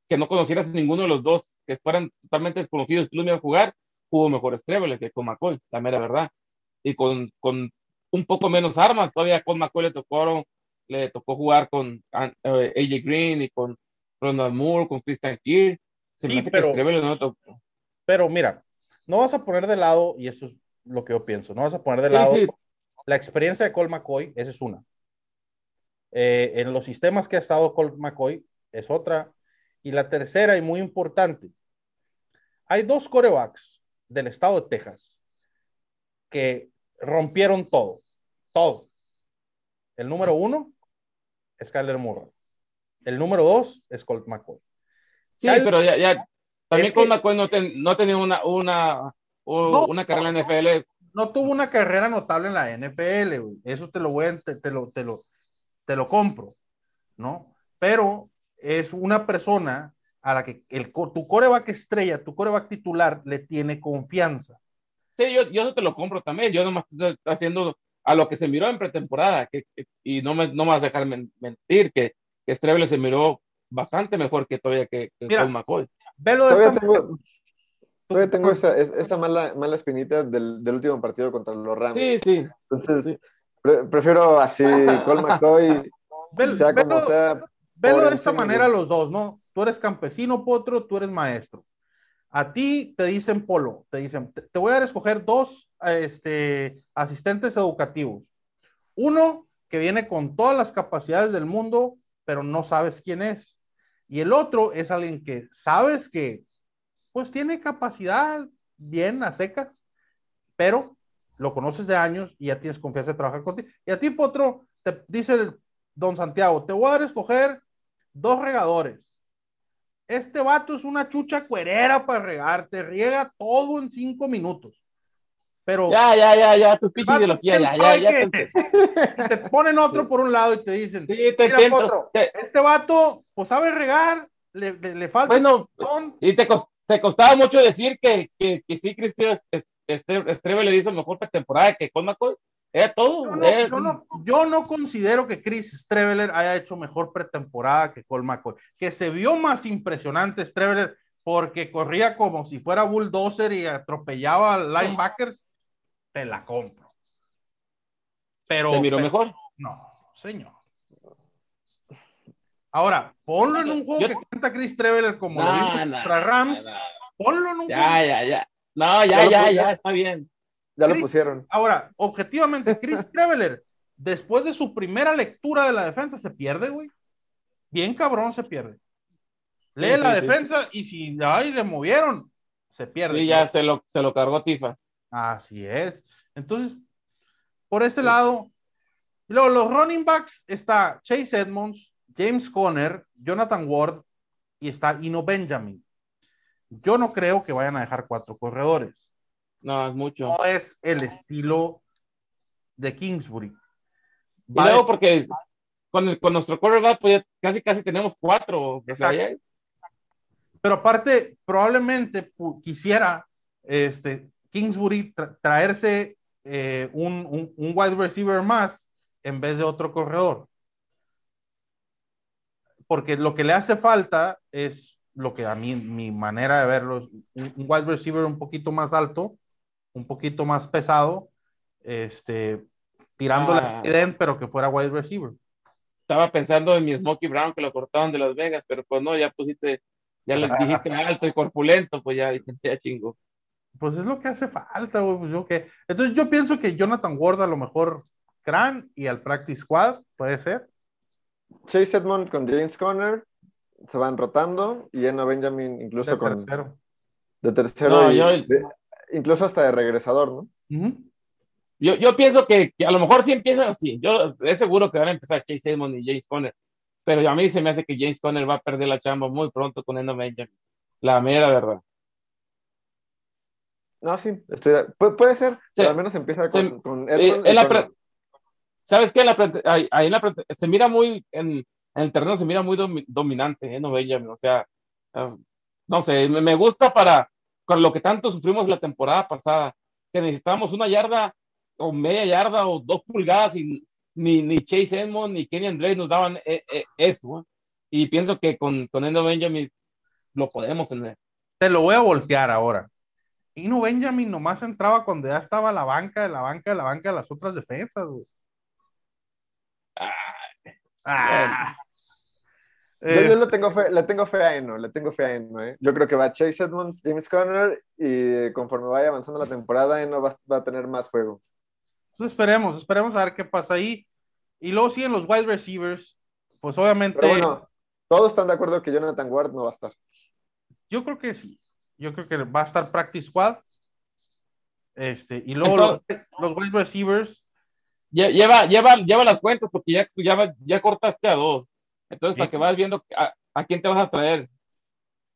que no conocieras ninguno de los dos, que fueran totalmente desconocidos, tú lo ibas a jugar, jugó mejor Strebler que con McCoy, la mera verdad. Y con, con un poco menos armas, todavía con McCoy le tocó, le tocó jugar con eh, AJ Green y con Ronald Moore, con Christian Kirk. sí, pero, no pero mira, no vas a poner de lado, y eso es lo que yo pienso, no vas a poner de lado la experiencia de Cole McCoy, esa es una. Eh, en los sistemas que ha estado Colt McCoy es otra. Y la tercera y muy importante, hay dos corebacks del estado de Texas que rompieron todo, todo. El número uno es Kyler Murray. El número dos es Colt McCoy. Sí, pero ya, ya también Colt McCoy no, no, tenía una, una, una carrera en la NFL. No tuvo una carrera notable en la NFL, Eso te lo voy a, te, lo, te, lo, te lo compro, ¿no? Pero es una persona a la que el, tu coreback estrella, tu coreback titular, le tiene confianza. Sí, yo, yo te lo compro también. Yo nomás estoy haciendo a lo que se miró en pretemporada, que, y no me, no me vas a dejar mentir, que, que Streble se miró bastante mejor que todavía que, que Mira, McCoy. Velo de todavía tengo, todavía tengo esa, esa mala, mala espinita del, del, último partido contra los Rams. Sí, sí. Entonces, prefiero así, Col McCoy, sea como sea. Velo de esta manera los dos, ¿no? Tú eres campesino, Potro, tú eres maestro. A ti te dicen Polo, te dicen, te, voy a escoger dos este, asistentes educativos. Uno que viene con todas las capacidades del mundo, pero no sabes quién es. Y el otro es alguien que sabes que, pues tiene capacidad bien a secas, pero lo conoces de años y ya tienes confianza de trabajar contigo. Y a ti, Potro, te dice don Santiago, te voy a a escoger dos regadores. Este vato es una chucha cuerera para regar, te riega todo en cinco minutos. Pero. Ya, ya, ya, ya, tu pinche ideología, ya, ya, ya. Te... te... ponen otro por un lado y te dicen: sí, te Mira, Potro, Este vato, pues sabe regar, le, le, le falta. Bueno, y te, te costaba mucho decir que, que, que sí, Cristian este, Estreve le hizo mejor temporada que con Era todo. Yo no, yo, no, considero que Chris Streveler haya hecho mejor pretemporada que Cole McCoy. Que se vio más impresionante Streveler porque corría como si fuera bulldozer y atropellaba linebackers, te la compro. Pero. ¿Te miró mejor? No, señor. Ahora, ponlo en un juego que cuenta Chris Treveler como lo dijo contra Rams. Ponlo en un ya, juego. Ya, ya, no, ya, ya, ya, está bien. Ya lo pusieron. Ahora, objetivamente, Chris Treveler, después de su primera lectura de la defensa, se pierde, güey. Bien cabrón se pierde. Lee la defensa y si ahí le movieron, se pierde. Sí, ya se lo, se lo cargó Tifa. Así es. Entonces, por ese lado, luego los running backs está Chase Edmonds, James Conner, Jonathan Ward y está Ino Benjamin. Yo no creo que vayan a dejar cuatro corredores. No, es mucho. No es el estilo de Kingsbury. Y luego porque con, con nuestro quarterback pues casi casi tenemos cuatro. Pero aparte, probablemente quisiera este, Kingsbury traerse eh, un, un, un, wide receiver más en vez de otro corredor. Porque lo que le hace falta es lo que a mí, mi manera de verlo, un, un wide receiver un poquito más alto, un poquito más pesado, este, tirándole ah. pero que fuera wide receiver. Estaba pensando en mi Smokey Brown que lo cortaban de Las Vegas, pero pues no, ya pusiste, ya le dijiste alto y corpulento, pues ya, ya chingo. Pues es lo que hace falta, güey. Pues yo que... Entonces yo pienso que Jonathan Ward a lo mejor Cran y al practice squad puede ser. Chase Edmond con James Conner se van rotando y Eno Benjamin incluso de con... Tercero. De tercero. Incluso hasta de regresador, ¿no? yo, yo, pienso que, a lo mejor sí empiezan así. Yo es seguro que van a empezar Chase Edmond y James Conner. Pero a mí se me hace que James Conner va a perder la chamba muy pronto con Eno Benjamin. La mera verdad. No, sí, puede, ser, pero al menos empieza con, con eh, ¿Sabes qué? ahí, en la, se mira muy en, en el terreno se mira muy dominante. No Benjamin, o sea, ah, no sé, me, gusta para con lo que tanto sufrimos la temporada pasada, que necesitábamos una yarda o media yarda o dos pulgadas y ni, ni Chase Edmond ni Kenny Andrés nos daban eh, eh, eso. Y pienso que con, con Endo Benjamin lo podemos tener. Te lo voy a voltear ahora. Ino Benjamin nomás entraba cuando ya estaba la banca, de la banca, de la banca de las otras defensas, güey. Ah. Yo, Eh, yo le tengo fe, le tengo fe a Eno, le tengo fe a Eno, ¿eh? Yo creo que va Chase Edmonds, James Conner y conforme vaya avanzando la temporada, Eno va, va a tener más juego. Entonces esperemos, esperemos a ver qué pasa ahí. Y luego siguen los wide receivers. Pues obviamente, Pero bueno, todos están de acuerdo que Jonathan Ward no va a estar. yo creo que sí. Yo creo que va a estar practice squad. Este, y luego los, los wide receivers, Lle- Lleva, lleva, lleva las cuentas porque ya, ya, ya cortaste a dos. Entonces, Sí. para que vayas viendo a, a quién te vas a traer.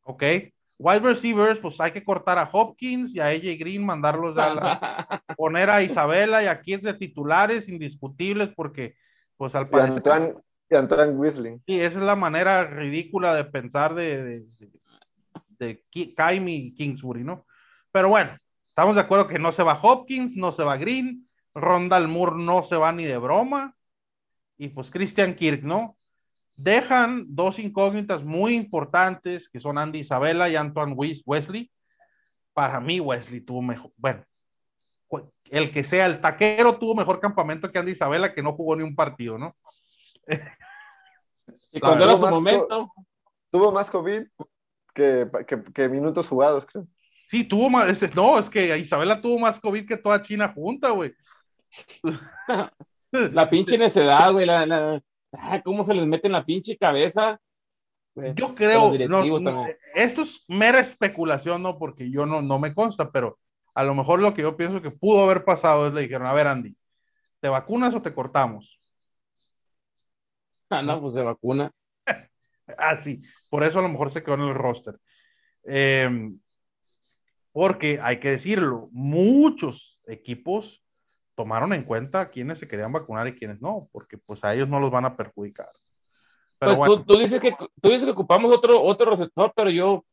ok. Wide receivers, pues hay que cortar a Hopkins y a AJ Green, mandarlos a la- poner a Isabela y a Kids de titulares indiscutibles, porque, pues al Y parecer, Antoine, y Antoine Weasley. sí, esa es la manera ridícula de pensar de, de, de, de Kaimi y Kingsbury, ¿no? Pero bueno, estamos de acuerdo que no se va Hopkins, no se va Green, Rondal Moore no se va ni de broma, y pues Christian Kirk, ¿no? Dejan dos incógnitas muy importantes que son Andy Isabella y Antoine Wes- Wesley. Para mí, Wesley tuvo mejor, bueno, el que sea, el taquero tuvo mejor campamento que Andy Isabella, que no jugó ni un partido, ¿no? Y La cuando era su momento, Tuvo más COVID que, que- que minutos jugados, creo. Sí, tuvo más, no, es que Isabela tuvo más COVID que toda China junta, güey. la pinche necedad, güey. La, la- ah, ¿Cómo se les mete en la pinche cabeza? Güey, Yo creo, no, esto es mera especulación, ¿no? Porque yo no, no me consta, pero a lo mejor lo que yo pienso que pudo haber pasado es le dijeron, a ver, Andy, ¿te vacunas o te cortamos? Ah, no, pues de vacuna. Ah, sí, por eso a lo mejor se quedó en el roster. Eh, porque hay que decirlo, muchos equipos tomaron en cuenta quiénes se querían vacunar y quiénes no, porque pues a ellos no los van a perjudicar. Pero Pues bueno, tú, tú dices que, tú dices que ocupamos otro, otro receptor, pero yo,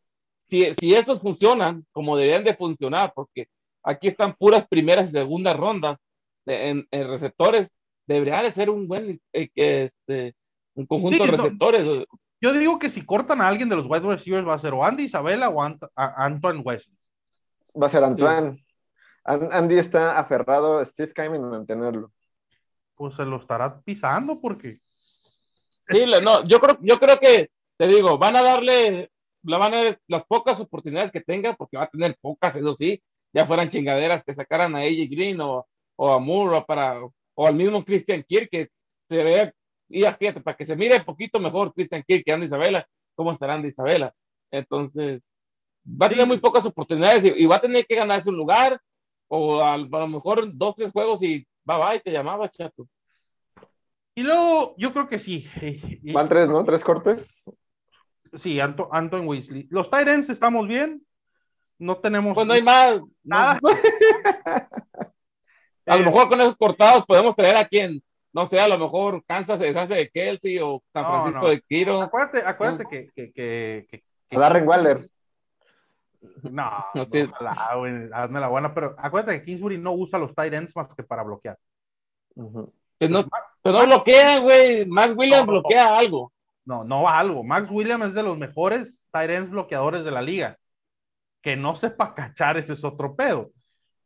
si, si estos funcionan como deberían de funcionar, porque aquí están puras primeras y segundas rondas de- en, en receptores, debería de ser un buen, eh, este, un conjunto Sí, de no. receptores. yo digo que si cortan a alguien de los wide receivers va a ser o Andy Isabella o Ant- a- Antoine Wesley. Va a ser Antoine. An- Andy está aferrado a Steve Kaiman en mantenerlo. Pues se lo estará pisando porque Sí, no, yo creo, yo creo que, te digo, van a darle, le van a dar las pocas oportunidades que tenga, porque va a tener pocas, eso sí, ya fueran chingaderas que sacaran a AJ Green o, o a Moore o, para, o al mismo Christian Kirk, que se vea, y fíjate, para que se mire un poquito mejor Christian Kirk que Andy Isabela, cómo estará Andy Isabela. Entonces, va a tener muy pocas oportunidades y, y va a tener que ganarse un lugar, o a, lo mejor dos, tres juegos y bye bye, te llamaba, chato. y luego yo creo que sí. Van tres, ¿no? Tres cortes. Sí, Anto, Antoine Wesley. Los Tyrants estamos bien. No tenemos Pues no hay más. no- nada. A lo Eh, mejor con esos cortados podemos traer a quien, no sé, a lo mejor Kansas se deshace de Kelsey o San Francisco no. de Kiro. Acuérdate, acuérdate que, que, que, que- que- A Darren Waller. No, No, no, sí. ojalá, güey, hazme la buena, pero acuérdate que Kingsbury no usa los tight ends más que para bloquear. Que no, que no bloquea, güey. Más Williams No, no, no. bloquea algo. No, no va algo. Max Williams es de los mejores tight ends bloqueadores de la liga. Que no sepa cachar, ese es otro pedo.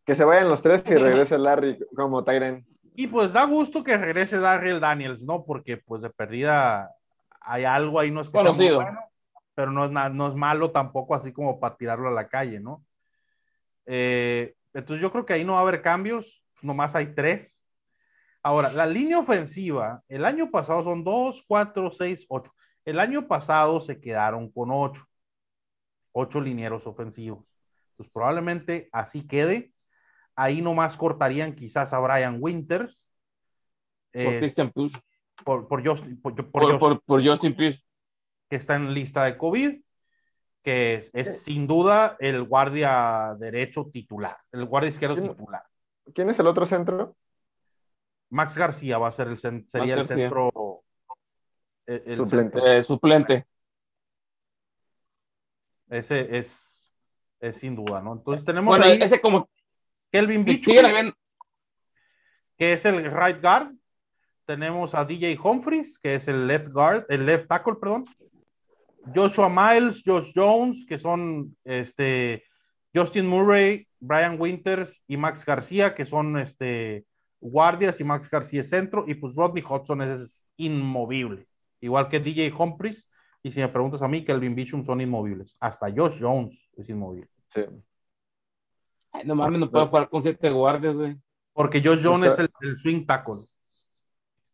Que se vayan los tres y regrese Larry como Tyren. Y pues da gusto que regrese Darrell Daniels, ¿no? Porque pues de perdida hay algo ahí, no es que sea muy Conocido. bueno, pero no es, no es malo tampoco así como para tirarlo a la calle, ¿no? Eh, entonces yo creo que ahí no va a haber cambios, nomás hay tres. Ahora, la línea ofensiva, el año pasado son dos, cuatro, seis, ocho. El año pasado se quedaron con ocho, ocho linieros ofensivos. Pues probablemente así quede. Ahí nomás cortarían quizás a Brian Winters. Por eh, Christian Push. por, por Justin, por- por Por, Justin, por, por Justin Pierce. Que está en lista de COVID, que es, es sin duda el guardia derecho titular, el guardia izquierdo ¿Quién? titular. ¿Quién es el otro centro? Max García va a ser el sería el centro el- el Suplente. centro. eh, suplente. ese es, es sin duda, ¿no? Entonces tenemos Bueno, ahí ese como. Kelvin habiendo. que es el right guard. Tenemos a DJ Humphries, que es el left guard, el left tackle, perdón. Joshua Miles, Josh Jones, que son este Justin Murray Brian Winters y Max García, que son este, guardias, y Max García es centro, y pues Rodney Hudson es inmovible, igual que DJ Humphries, y si me preguntas a mí, Kelvin Bishop son inmovibles. Hasta Josh Jones es inmovible. Sí. Ay, no mames, no puedo jugar con siete guardias, güey. Porque Josh Jones es el, el, swing tackle.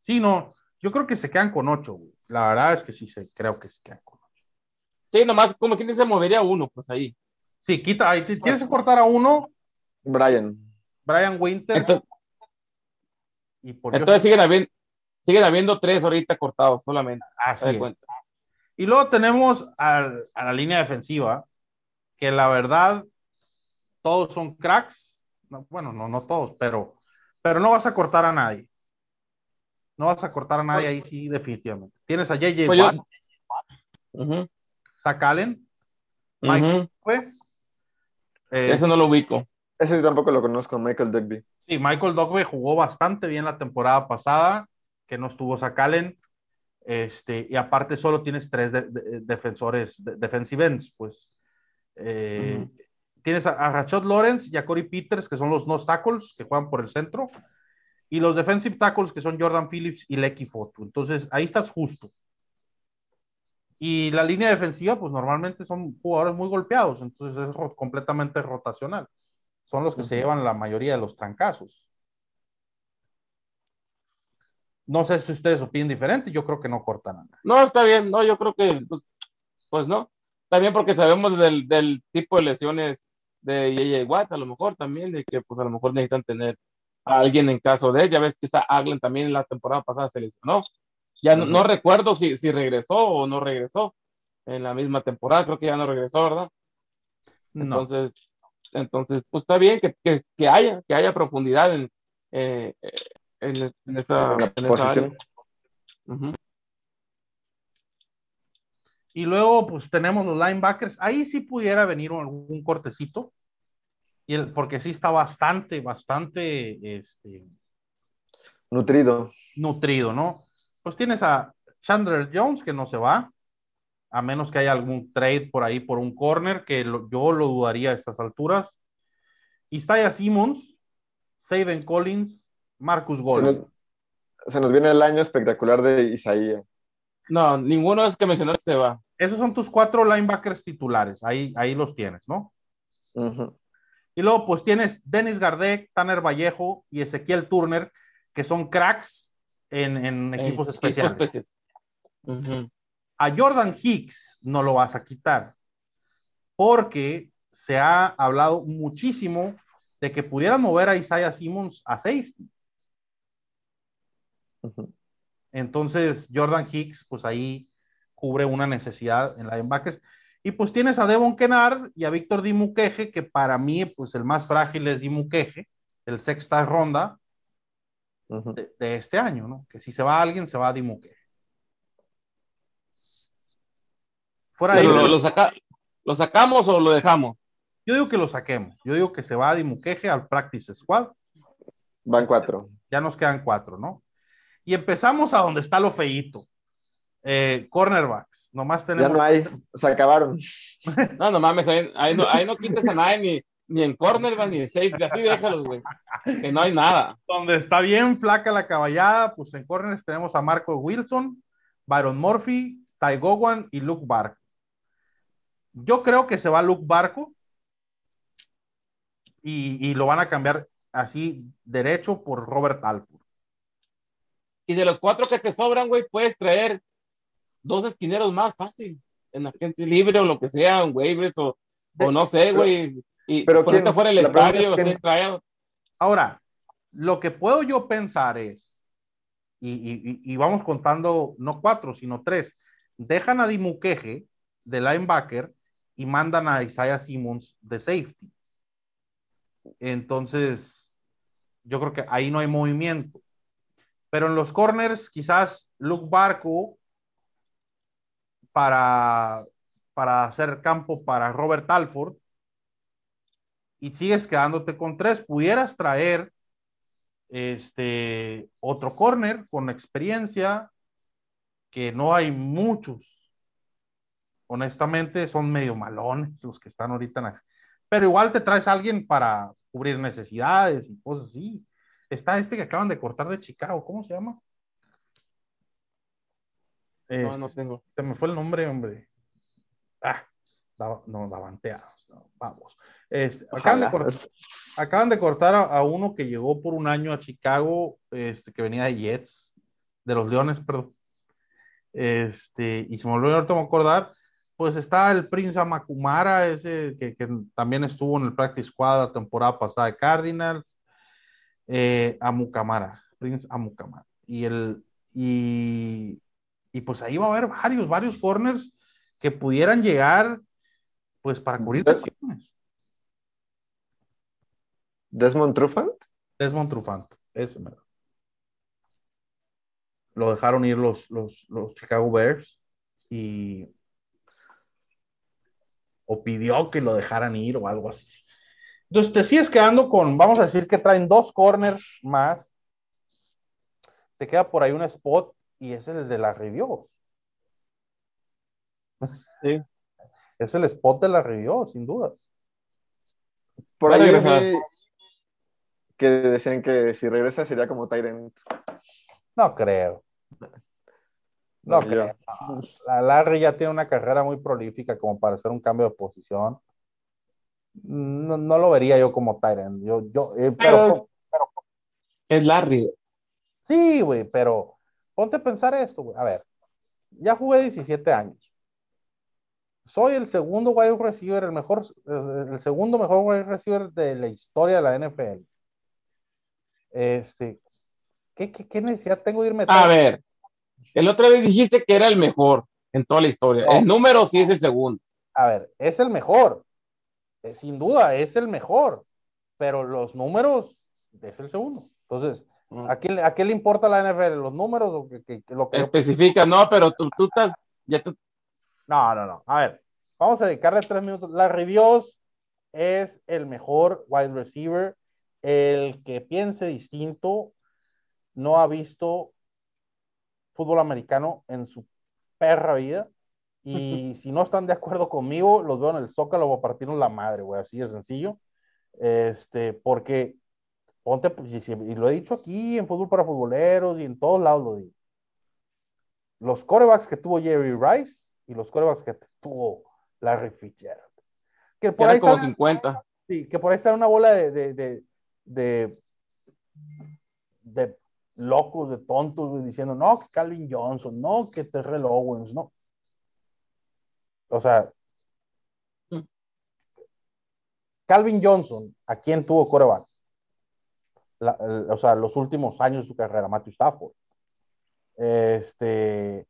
Sí, no, yo creo que se quedan con ocho, güey. La verdad es que sí, se, creo que se quedan con. Sí, nomás como quien se movería uno, pues ahí. Sí, quita, ahí tienes que cortar a uno. Brian. Brian Winter. Entonces, y por entonces siguen, habiendo, siguen habiendo tres ahorita cortados solamente. Así es. Y luego tenemos a, a, la línea defensiva, que la verdad, todos son cracks. No, bueno, no, no todos, pero, pero no vas a cortar a nadie. No vas a cortar a nadie ahí, sí, definitivamente. Tienes a JJ pues Watt, yo... uh -huh. Zach Allen, Mike Uh -huh. Eh, Ese no lo ubico. Ese tampoco lo conozco, Michael Dugby. Sí, Michael Dogbe jugó bastante bien la temporada pasada, que no estuvo Zach Allen. Este, y aparte solo tienes tres de, de, defensores, de, defensive ends, pues. Eh, uh -huh. Tienes a, a, Rashad Lawrence y a Corey Peters, que son los no tackles que juegan por el centro, y los defensive tackles, que son Jordan Phillips y Lecky Foto. Entonces, ahí estás justo. Y la línea defensiva, pues normalmente son jugadores muy golpeados, entonces es ro completamente rotacional. Son los que uh -huh. se llevan la mayoría de los trancazos. No sé si ustedes opinan diferente, yo creo que no cortan nada. No, está bien, no, yo creo que, pues, pues no. Bien porque sabemos del, del, tipo de lesiones de J.J. Watt, a lo mejor también, de que pues a lo mejor necesitan tener a alguien en caso de, ya ves que esa Aglen también la temporada pasada se lesionó. Ya no, no, recuerdo si, si regresó o no regresó en la misma temporada, creo que ya no regresó, ¿verdad? No. Entonces, entonces pues está bien que, que, que haya, que haya profundidad en, eh, en, en, esa, en, en esa área. Uh -huh. Y luego, pues tenemos los linebackers. Ahí sí pudiera venir algún cortecito. Y el, porque sí está bastante, bastante este, nutrido. Nutrido, ¿no? Pues tienes a Chandler Jones, que no se va, a menos que haya algún trade por ahí por un corner, que lo, yo lo dudaría a estas alturas. Isaiah Simmons, Saben Collins, Marcus Gordon. Se nos, se nos, viene el año espectacular de Isaiah. No, ninguno de los que mencionaste se va. Esos son tus cuatro linebackers titulares, ahí, ahí los tienes, ¿no? Uh -huh. Y luego, pues tienes Dennis Gardek, Tanner Vallejo y Ezequiel Turner, que son cracks en, en equipos eh, especiales. Especial. Uh -huh. A Jordan Hicks no lo vas a quitar, porque se ha hablado muchísimo de que pudieran mover a Isaiah Simmons a safety. Uh -huh. Entonces, Jordan Hicks, pues ahí cubre una necesidad en linebackers. Y pues tienes a Devon Kennard y a Víctor Dimuqueje, que para mí, pues el más frágil es Dimuqueje, el sexta ronda uh -huh. de, de, este año, ¿no? Que si se va alguien, se va a Dimuqueje. Fuera de lo, lo, saca, ¿Lo sacamos o lo dejamos? Yo digo que lo saquemos. Yo digo que se va a Dimuqueje al Practice Squad. Van cuatro. Ya nos quedan cuatro, ¿no? Y empezamos a donde está lo feíto. Eh, cornerbacks, nomás tenemos. Ya no hay, se acabaron. No, no mames, ahí, ahí, no, ahí no quites a nadie, ni, en cornerback, ni en safety, así déjalos, güey. Que no hay nada. Donde está bien flaca la caballada, pues en corners tenemos a Marco Wilson, Byron Murphy, Ty Gowan y Luke Barco. Yo creo que se va Luke Barco y, y lo van a cambiar así derecho por Robert Alford. Y de los cuatro que te sobran, güey, puedes traer dos esquineros más fácil, en la gente libre o lo que sea, en waivers o, o no sé, güey. Y pero ponerte fuera el estadio, es que... trae... Ahora, lo que puedo yo pensar es, y, y, y, vamos contando no cuatro, sino tres, dejan a Dimuqueje de linebacker y mandan a Isaiah Simmons de safety. Entonces, yo creo que ahí no hay movimiento. Pero en los corners, quizás Luke Barco para, para hacer campo para Robert Alford y sigues quedándote con tres, pudieras traer este otro corner con experiencia, que no hay muchos. Honestamente, son medio malones los que están ahorita pero igual te traes a alguien para cubrir necesidades y cosas así. Está este que acaban de cortar de Chicago, ¿cómo se llama? No, no tengo. Se me fue el nombre, hombre. Ah, no, davanteados. No, vamos. Este, acaban, de cortar, acaban, de cortar, a, uno que llegó por un año a Chicago, este, que venía de Jets, de los Leones, perdón. Este, y se me volvió a acordar, pues está el Prince Amakumara, ese que, que, también estuvo en el Practice Squad la temporada pasada de Cardinals. Eh, Amukamara, Prince Amukamara. Y el, y, y pues ahí va a haber varios, varios corners que pudieran llegar pues para cubrir acciones. Desmond Trufant. Desmond Trufant, eso Lo dejaron ir los, los, los Chicago Bears y o pidió que lo dejaran ir o algo así. Entonces te sigues quedando con, vamos a decir que traen dos corners más. Te queda por ahí un spot y es el de la review. Sí. Es el spot de la review, sin duda. Por ahí que decían que si regresa sería como Tyrant. No creo. No, creo. La Larry ya tiene una carrera muy prolífica como para hacer un cambio de posición. No, no lo vería yo como Tyrant. Yo, yo, eh, pero, pero, es Larry. Sí, güey, pero ponte a pensar esto, güey. A ver, ya jugué 17 años. Soy el segundo wide receiver, el mejor, el segundo mejor wide receiver de la historia de la NFL. Este, ¿qué, qué, qué necesidad tengo de irme? A ver, el otra vez dijiste que era el mejor en toda la historia. El número sí es el segundo. A ver, es el mejor. Eh, sin duda, es el mejor. Pero los números es el segundo. Entonces, Mm. ¿A quién, ¿A qué le importa la NFL? ¿Los números o que, lo que Especifica, no, pero tú, tú estás. Ya tú... No, no, no. A ver, vamos a dedicarle tres minutos. Larry Dios es el mejor wide receiver. El que piense distinto no ha visto fútbol americano en su perra vida. Y si no están de acuerdo conmigo, los veo en el Zócalo a partirnos la madre, güey. Así de sencillo. Este, porque ponte, pues, y lo he dicho aquí en Fútbol para Futboleros y en todos lados lo digo. Los corebacks que tuvo Jerry Rice y los corebacks que tuvo Larry Fitzgerald. Que por ahí como 50. Sí, que por ahí está una bola de, de, de, de, locos, de tontos, diciendo, no, que Calvin Johnson, no, que Terrell Owens, no. O sea, mm. Calvin Johnson, ¿a quién tuvo coreback? o sea, los últimos años de su carrera, Matthew Stafford. Este,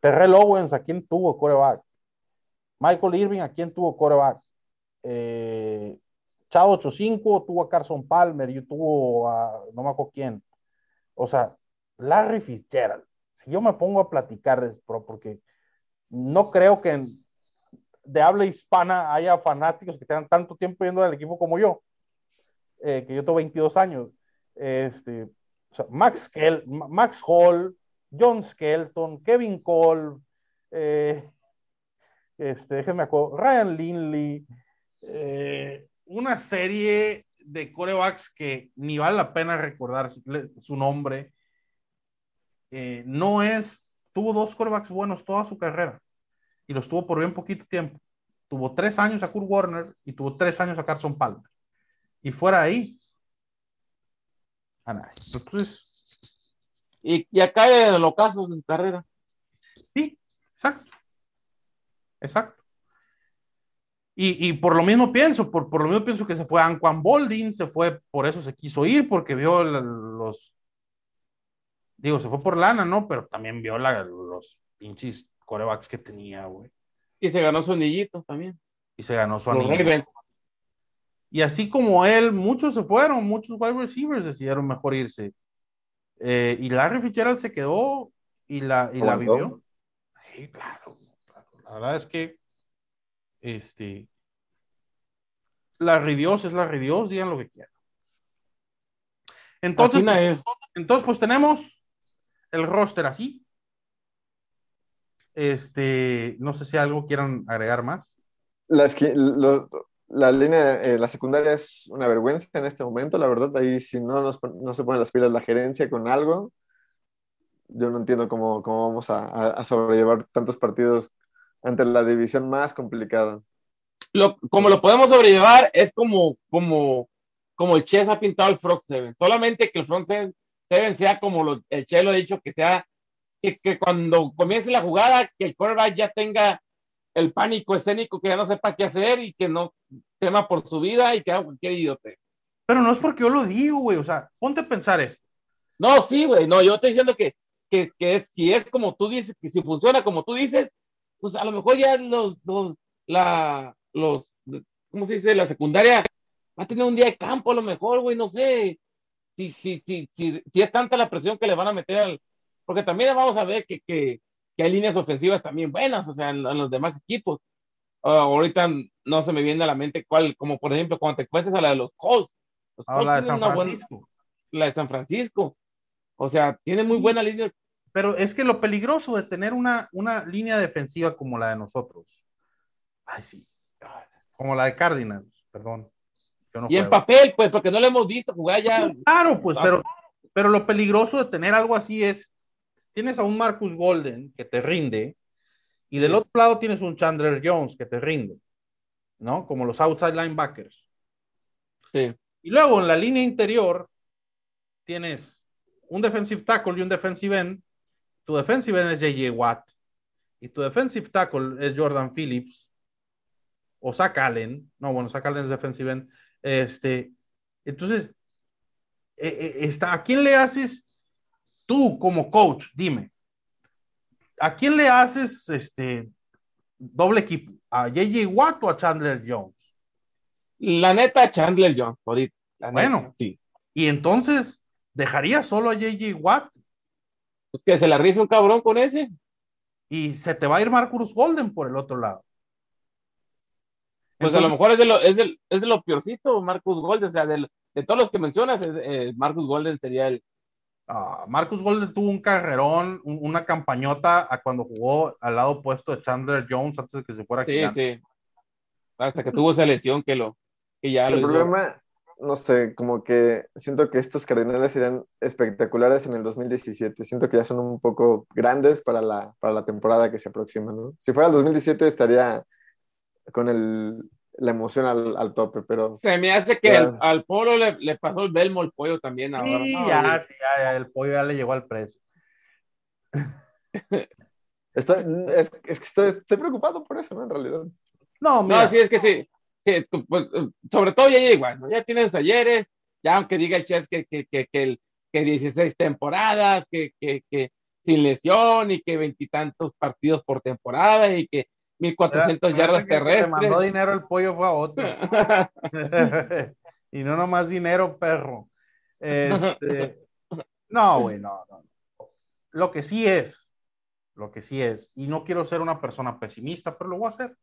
Terrell Owens, ¿a quién tuvo coreback? Michael Irving, ¿a quién tuvo coreback? Eh, Chad 85 tuvo a Carson Palmer, yo tuvo a no me acuerdo quién. O sea, Larry Fitzgerald. Si yo me pongo a platicar, es porque no creo que de habla hispana haya fanáticos que tengan tanto tiempo viendo al equipo como yo, eh, que yo tengo 22 años este, Max, Max Hall, John Skelton, Kevin Cole, eh, este, déjenme Ryan Lindley, eh, una serie de corebacks que ni vale la pena recordar su nombre. Eh, no es, tuvo dos corebacks buenos toda su carrera y los tuvo por bien poquito tiempo. Tuvo tres años a Kurt Warner y tuvo tres años a Carson Palmer. Y fuera ahí, entonces. Y, y acá en los casos de su carrera. Sí, exacto. Exacto. Y, y, por lo mismo pienso, por, por lo mismo pienso que se fue Anquan Bolding, se fue, por eso se quiso ir, porque vio los, digo, se fue por lana, ¿no? Pero también vio la, los pinches corebacks que tenía, güey. Y se ganó su anillito también. Y se ganó su anillito. Y así como él, muchos se fueron, muchos wide receivers decidieron mejor irse. Eh, y Larry Fitzgerald se quedó y la, y la vivió. Sí, claro, La verdad es que este Larry Dios es Larry Dios, digan lo que quieran. Entonces, entonces, pues tenemos el roster así. Este, no sé si algo quieran agregar más. Las que, la línea, eh, la secundaria es una vergüenza en este momento, la verdad. Ahí si no, nos, no se ponen las pilas la gerencia con algo, yo no entiendo cómo, cómo vamos a, a, sobrellevar tantos partidos ante la división más complicada. Lo, como lo podemos sobrellevar es como, como, como el Chess ha pintado el Front Seven. Solamente que el Front Seven, sea como lo, el Che lo ha dicho, que sea que, que, cuando comience la jugada, que el quarterback ya tenga el pánico escénico, que ya no sepa qué hacer y que no tema por su vida y que haga cualquier idiote. Pero no es porque yo lo digo, güey. O sea, ponte a pensar esto. No, sí, güey. No, yo estoy diciendo que, que, que es, si es como tú dices, que si funciona como tú dices, pues a lo mejor ya los, los, la, los, ¿cómo se dice? La secundaria va a tener un día de campo a lo mejor, güey, no sé. Si, si, si, si, si es tanta la presión que le van a meter al... Porque también vamos a ver que, que, que hay líneas ofensivas también buenas, o sea, en, los demás equipos. Uh, ahorita no se me viene a la mente cuál, como por ejemplo, cuando te encuentres a la de los Colts. Los ah, la de San Francisco. Buena, la de San Francisco. O sea, tiene muy buena línea. Pero es que lo peligroso de tener una, una línea defensiva como la de nosotros. Ay, sí. Como la de Cardinals, perdón. No y en papel, pues, porque no lo hemos visto jugar ya. Claro, pues, pero, pero lo peligroso de tener algo así es tienes a un Marcus Golden que te rinde y del otro lado tienes un Chandler Jones que te rinde, ¿no? Como los outside linebackers. Sí. Y luego en la línea interior tienes un defensive tackle y un defensive end. Tu defensive end es JJ Watt y tu defensive tackle es Jordan Phillips o Zach Allen. No, bueno, Zach Allen es defensive end. Este, entonces, eh, eh, está, ¿a quién le haces tú como coach, dime, ¿a quién le haces este doble equipo? ¿A JJ Watt o a Chandler Jones? La neta, Chandler Jones, bueno, sí. Y entonces, ¿dejaría solo a JJ Watt? Pues que se la rife un cabrón con ese. Y se te va a ir Marcus Golden por el otro lado. Pues a lo mejor es de lo, es de, es de lo peorcito, Marcus Golden. O sea, de, de todos los que mencionas, eh, Marcus Golden sería el, Uh, Marcus Golden tuvo un carrerón, un, una campañota a cuando jugó al lado opuesto de Chandler Jones antes de que se fuera. Sí, sí. Hasta que tuvo esa lesión que lo que ya El problema, no sé, como que siento que estos Cardenales serían espectaculares en el 2017. Siento que ya son un poco grandes para la, para la temporada que se aproxima, ¿no? Si fuera el 2017 estaría con el la emoción al, al, tope, pero... Se me hace que el, al polo le, le, pasó el Belmo el pollo también ahora. Sí, ya, sí, ya, ya, el pollo ya le llegó al precio. estoy, es, es, que estoy, estoy, preocupado por eso, ¿no? En realidad. No, mira. no sí, es que sí. Sí pues, sobre todo ya igual, ¿no? Ya tiene los ayeres, ya aunque diga el chef que, que, que, que, el, que 16 temporadas, que, que, que sin lesión y que veintitantos partidos por temporada y que 1400 yardas terrestres. mandó dinero el pollo fue a otro. y no nomás dinero, perro. Este, no, güey, no, no. Lo que sí es, lo que sí es, y no quiero ser una persona pesimista, pero lo voy a hacer.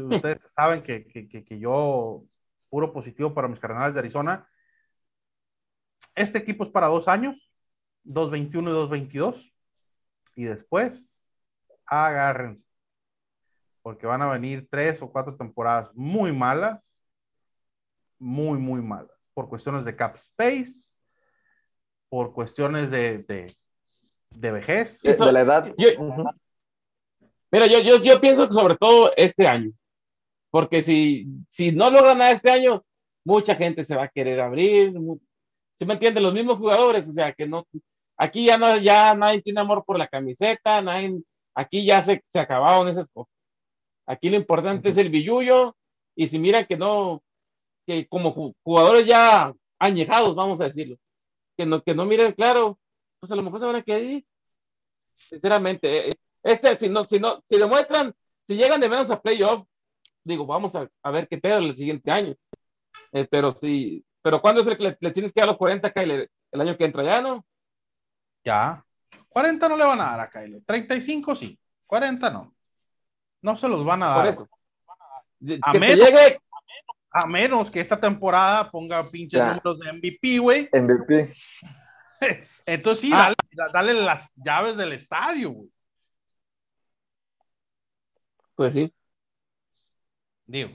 Ustedes saben que, que, que, yo, puro positivo para mis cardenales de Arizona. Este equipo es para dos años, 2.21 y 2.22. Y después, agárrense porque van a venir tres o cuatro temporadas muy malas, muy, muy malas, por cuestiones de cap space, por cuestiones de, de, de vejez. de la edad. Yo, Mira, yo, yo, yo, pienso que sobre todo este año, porque si, si no logran nada este año, mucha gente se va a querer abrir, ¿sí me entienden? Los mismos jugadores, o sea, que no, aquí ya no, ya nadie tiene amor por la camiseta, nadie, aquí ya se, se acabaron esas cosas. Aquí lo importante es el billuyo y si miran que no, que como jugadores ya añejados, vamos a decirlo, que no, que no miren claro, pues a lo mejor se van a quedar Sinceramente, eh, este, si no, si no, si demuestran, si llegan de menos a playoff, digo, vamos a, a ver qué pedo el siguiente año. Eh, pero sí, pero ¿cuándo es el que le, tienes que dar los 40 a Kyler? ¿El año que entra ya, no? Ya. 40 no le van a dar a Kyler. 35 sí. 40 no. No se los van a dar. A, menos, a menos que esta temporada ponga pinches números de MVP, güey. MVP. Entonces sí, ah. dale, las llaves del estadio, güey. Pues sí. Digo,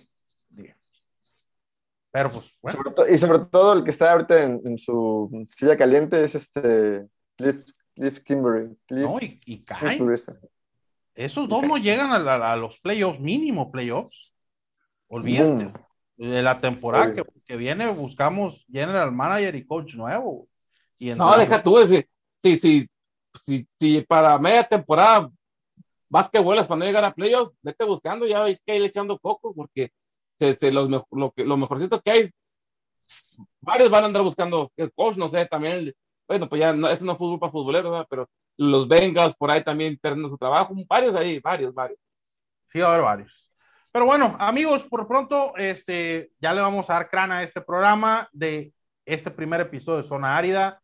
digo. Pero pues, bueno. Sobre to- y sobre todo el que está ahorita en, en su silla caliente es este Cliff, Cliff Kimberly. Cliff No, y, y. Esos dos no llegan a, la- a los playoffs, mínimo playoffs. Olvídate. Boom. De la temporada que, viene, buscamos general manager y coach nuevo. Y No, entramos- deja tú, si, si, si, si para media temporada vas que vuelas para llegar a playoffs, vete buscando, ya veis que hay echando coco, porque se, se los lo, lo mejorcito que hay, varios van a andar buscando, el coach, no sé, también, el- bueno, pues ya, no, esto no es fútbol para futboleros, ¿verdad? pero los Bengals por ahí también perdiendo su trabajo, varios ahí, varios, varios. Sí, va a haber varios. Pero bueno, amigos, por pronto, este, ya le vamos a dar crana a este programa de este primer episodio de Zona Árida.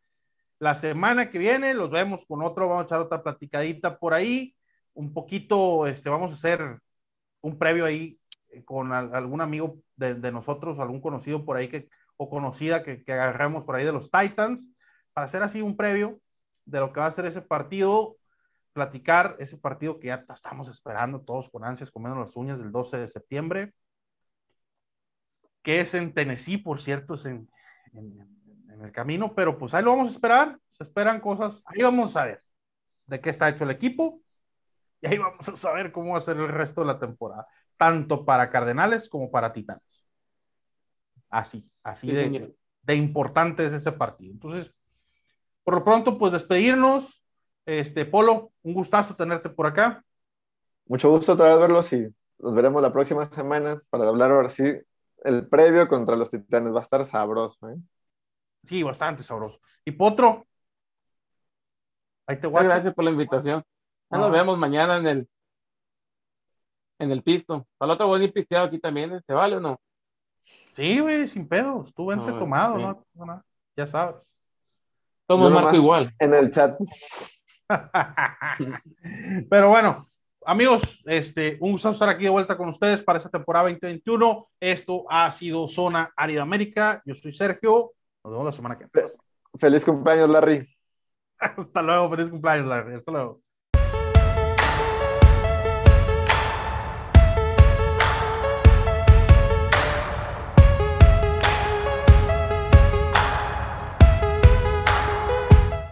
La semana que viene los vemos con otro, vamos a echar otra platicadita por ahí, un poquito, este, vamos a hacer un previo ahí eh, con al- algún amigo de, de nosotros, algún conocido por ahí que, o conocida que, que agarremos por ahí de los Titans, para hacer así un previo de lo que va a ser ese partido platicar ese partido que ya estamos esperando todos con ansias, comiendo las uñas del 12 de septiembre, que es en Tennessee, por cierto, es en, en, en, el camino, pero pues ahí lo vamos a esperar, se esperan cosas, ahí vamos a ver de qué está hecho el equipo y ahí vamos a saber cómo va a ser el resto de la temporada, tanto para Cardenales como para Titanes. Así, así Sí, de, de importante es ese partido. Entonces, por lo pronto, pues despedirnos. Este, Polo, un gustazo tenerte por acá. Mucho gusto otra vez verlos y los veremos la próxima semana para hablar ahora sí el previo contra los titanes. Va a estar sabroso, ¿eh? Sí, bastante sabroso. Y Potro, ahí te guardo. gracias por la invitación. Ya No. nos vemos mañana en el en el pisto. Para el otro voy a ir pisteado aquí también, ¿eh? ¿se vale o no? Sí, güey, sin pedos. Tú vente No, tomado, sí. ¿no? No, no, Ya sabes. Tomo marco igual. En el chat. Pero bueno, amigos, este, un gusto estar aquí de vuelta con ustedes para esta temporada 2021. Esto ha sido Zona Árida América. Yo soy Sergio. Nos vemos la semana que viene. Feliz cumpleaños, Larry. Hasta luego. Feliz cumpleaños, Larry. Hasta luego.